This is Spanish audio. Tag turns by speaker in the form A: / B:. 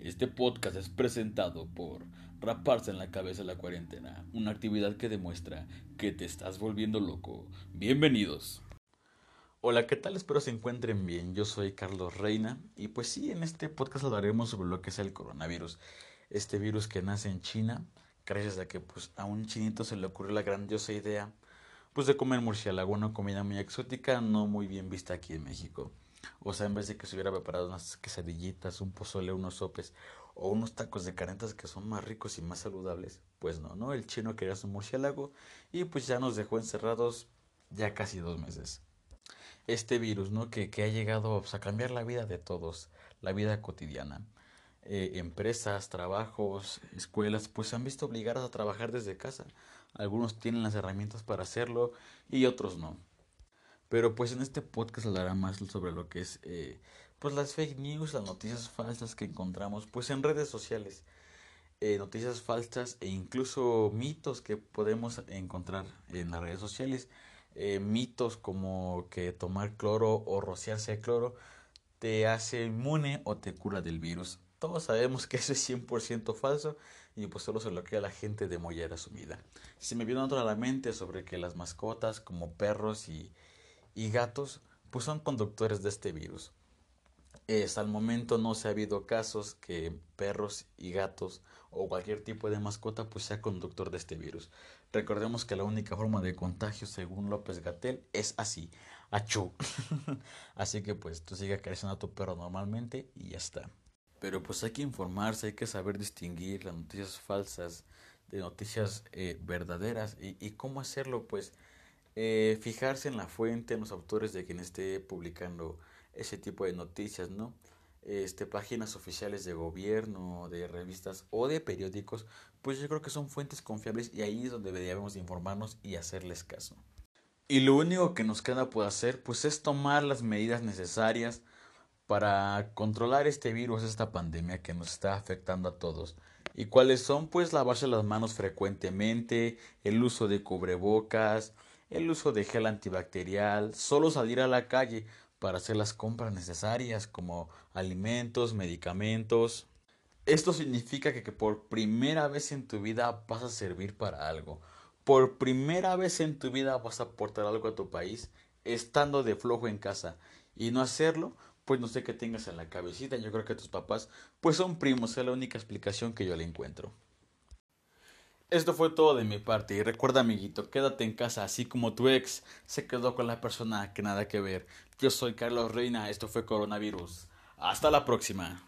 A: Este podcast es presentado por Raparse en la cabeza la cuarentena, una actividad que demuestra que te estás volviendo loco. Bienvenidos. Hola, ¿qué tal? Espero se encuentren bien. Yo soy Carlos Reina y pues sí, en este podcast hablaremos sobre lo que es el coronavirus. Este virus que nace en China, gracias a que pues a un chinito se le ocurrió la grandiosa idea pues de comer murciélago, una comida muy exótica, no muy bien vista aquí en México. O sea, en vez de que se hubiera preparado unas quesadillitas, un pozole, unos sopes o unos tacos de carentas que son más ricos y más saludables, pues no, ¿no? El chino quería su murciélago y pues ya nos dejó encerrados ya casi dos meses. Este virus, ¿no? Que, que ha llegado pues, a cambiar la vida de todos, la vida cotidiana. Eh, empresas, trabajos, escuelas, pues se han visto obligadas a trabajar desde casa. Algunos tienen las herramientas para hacerlo y otros no. Pero pues en este podcast hablará más sobre lo que es eh, pues las fake news, las noticias falsas que encontramos pues en redes sociales. Eh, noticias falsas e incluso mitos que podemos encontrar en las redes sociales. Eh, mitos como que tomar cloro o rociarse de cloro te hace inmune o te cura del virus. Todos sabemos que eso es 100% falso y pues solo se lo queda a la gente de mollera sumida. Se me vino otra a la mente sobre que las mascotas como perros y, y gatos pues son conductores de este virus. hasta el momento no se ha habido casos que perros y gatos o cualquier tipo de mascota pues sea conductor de este virus. Recordemos que la única forma de contagio según López Gatel es así, achú. así que pues tú sigue acariciando a tu perro normalmente y ya está. Pero pues hay que informarse, hay que saber distinguir las noticias falsas de noticias eh, verdaderas y, y cómo hacerlo pues eh, fijarse en la fuente, en los autores de quien esté publicando ese tipo de noticias, ¿no? Este, páginas oficiales de gobierno, de revistas o de periódicos, pues yo creo que son fuentes confiables y ahí es donde deberíamos informarnos y hacerles caso. Y lo único que nos queda por hacer, pues es tomar las medidas necesarias para controlar este virus, esta pandemia que nos está afectando a todos. ¿Y cuáles son? Pues lavarse las manos frecuentemente, el uso de cubrebocas, el uso de gel antibacterial, solo salir a la calle para hacer las compras necesarias como alimentos, medicamentos. Esto significa que, por primera vez en tu vida vas a servir para algo. Por primera vez en tu vida vas a aportar algo a tu país estando de flojo en casa. Y no hacerlo, pues no sé qué tengas en la cabecita. Yo creo que tus papás pues son primos. Es la única explicación que yo le encuentro. Esto fue todo de mi parte y recuerda amiguito, quédate en casa así como tu ex se quedó con la persona que nada que ver. Yo soy Carlos Reina, esto fue Coronavirus. Hasta la próxima.